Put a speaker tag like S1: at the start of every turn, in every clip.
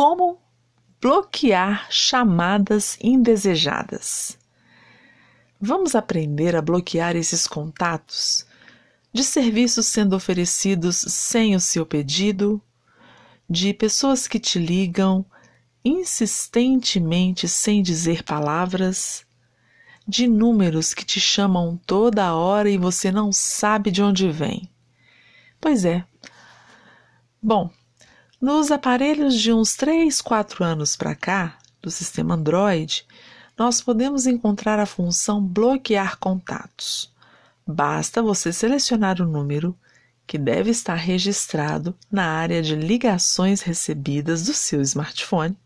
S1: como bloquear chamadas indesejadas. Vamos aprender a bloquear esses contatos de serviços sendo oferecidos sem o seu pedido, de pessoas que te ligam insistentemente sem dizer palavras, de números que te chamam toda hora e você não sabe de onde vem. Pois é. Bom, nos aparelhos de uns 3, 4 anos para cá, do sistema Android, nós podemos encontrar a função bloquear contatos. Basta você selecionar o número que deve estar registrado na área de ligações recebidas do seu smartphone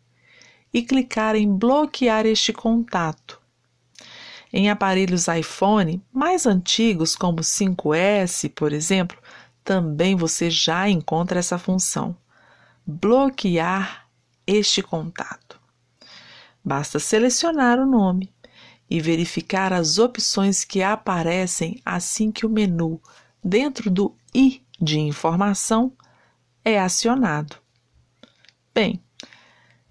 S1: e clicar em bloquear este contato. Em aparelhos iPhone mais antigos, como o 5S, por exemplo, também você já encontra essa função. Bloquear este contato. Basta selecionar o nome e verificar as opções que aparecem assim que o menu dentro do i de informação é acionado. Bem,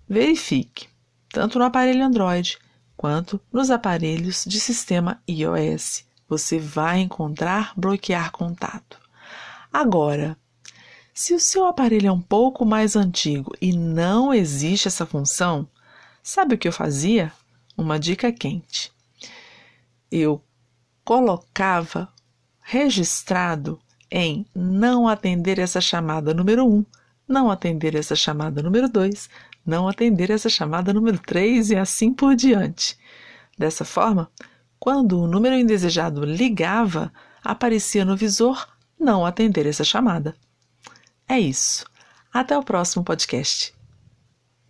S1: verifique, tanto no aparelho Android quanto nos aparelhos de sistema iOS. Você vai encontrar bloquear contato. Agora, se o seu aparelho é um pouco mais antigo e não existe essa função, sabe o que eu fazia? Uma dica quente. Eu colocava registrado em não atender essa chamada número 1, não atender essa chamada número 2, não atender essa chamada número 3 e assim por diante. Dessa forma, quando o número indesejado ligava, aparecia no visor não atender essa chamada. É isso. Até o próximo podcast.